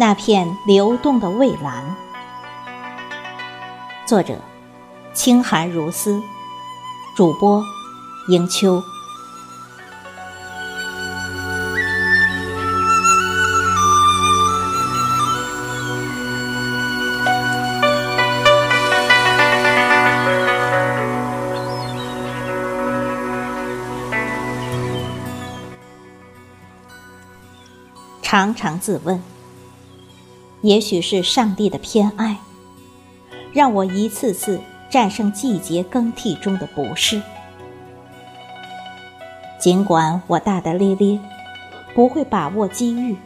那片流动的蔚蓝。作者：清寒如丝，主播：迎秋。常常自问，也许是上帝的偏爱，让我一次次战胜季节更替中的不适。尽管我大大咧咧，不会把握机遇，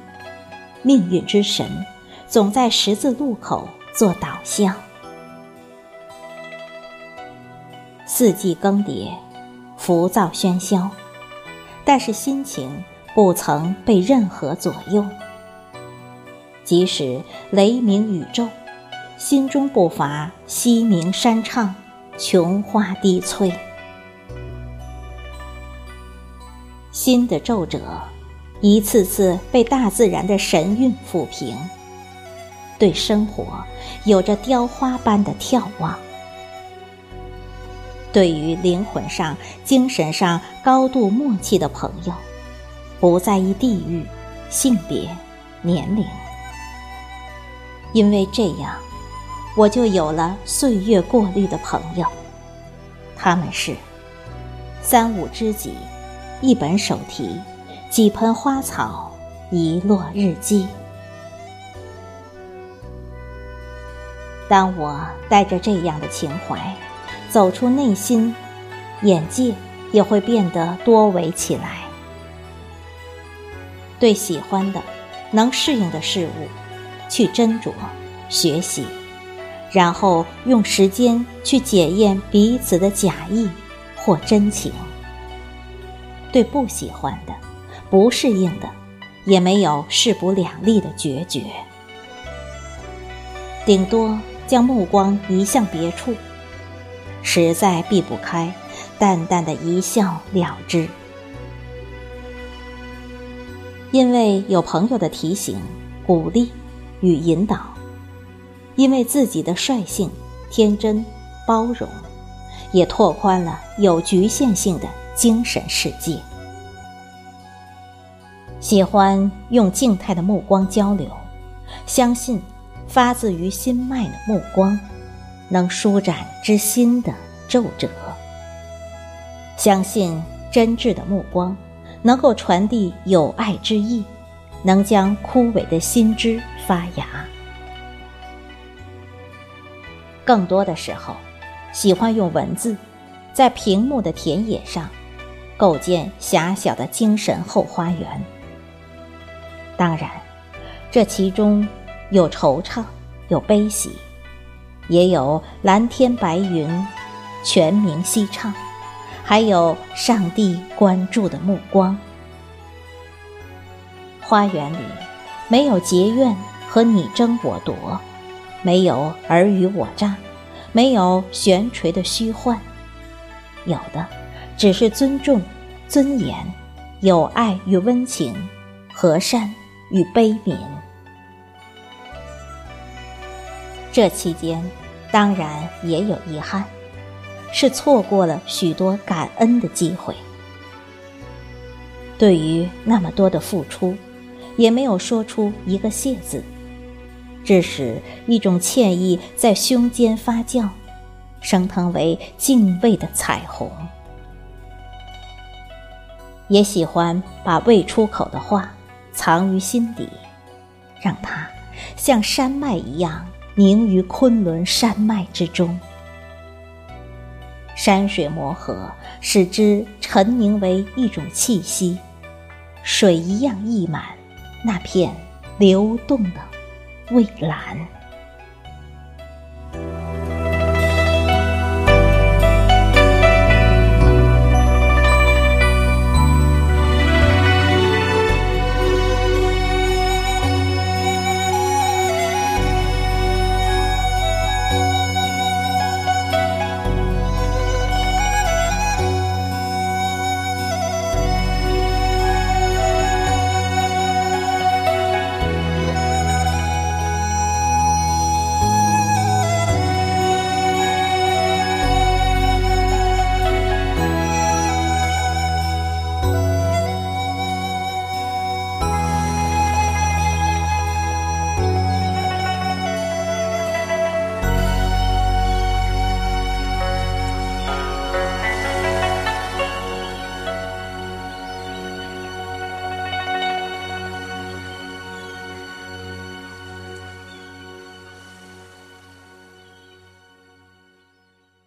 命运之神总在十字路口做导向。四季更迭，浮躁喧嚣，但是心情。不曾被任何左右，即使雷鸣宇宙，心中不乏西鸣山唱，琼花低翠。新的皱褶，一次次被大自然的神韵抚平，对生活有着雕花般的眺望。对于灵魂上、精神上高度默契的朋友。不在意地域、性别、年龄，因为这样，我就有了岁月过滤的朋友。他们是三五知己，一本手提，几盆花草，一摞日记。当我带着这样的情怀走出内心，眼界也会变得多维起来。对喜欢的、能适应的事物，去斟酌、学习，然后用时间去检验彼此的假意或真情。对不喜欢的、不适应的，也没有势不两立的决绝，顶多将目光移向别处，实在避不开，淡淡的一笑了之。因为有朋友的提醒、鼓励与引导，因为自己的率性、天真、包容，也拓宽了有局限性的精神世界。喜欢用静态的目光交流，相信发自于心脉的目光能舒展之心的皱褶，相信真挚的目光。能够传递有爱之意，能将枯萎的心枝发芽。更多的时候，喜欢用文字，在屏幕的田野上，构建狭小的精神后花园。当然，这其中有惆怅，有悲喜，也有蓝天白云，泉鸣溪唱。还有上帝关注的目光。花园里没有结怨和你争我夺，没有尔虞我诈，没有悬垂的虚幻，有的只是尊重、尊严、友爱与温情、和善与悲悯。这期间，当然也有遗憾。是错过了许多感恩的机会。对于那么多的付出，也没有说出一个谢字，致使一种歉意在胸间发酵，升腾为敬畏的彩虹。也喜欢把未出口的话藏于心底，让它像山脉一样凝于昆仑山脉之中。山水磨合，使之沉凝为一种气息，水一样溢满那片流动的蔚蓝。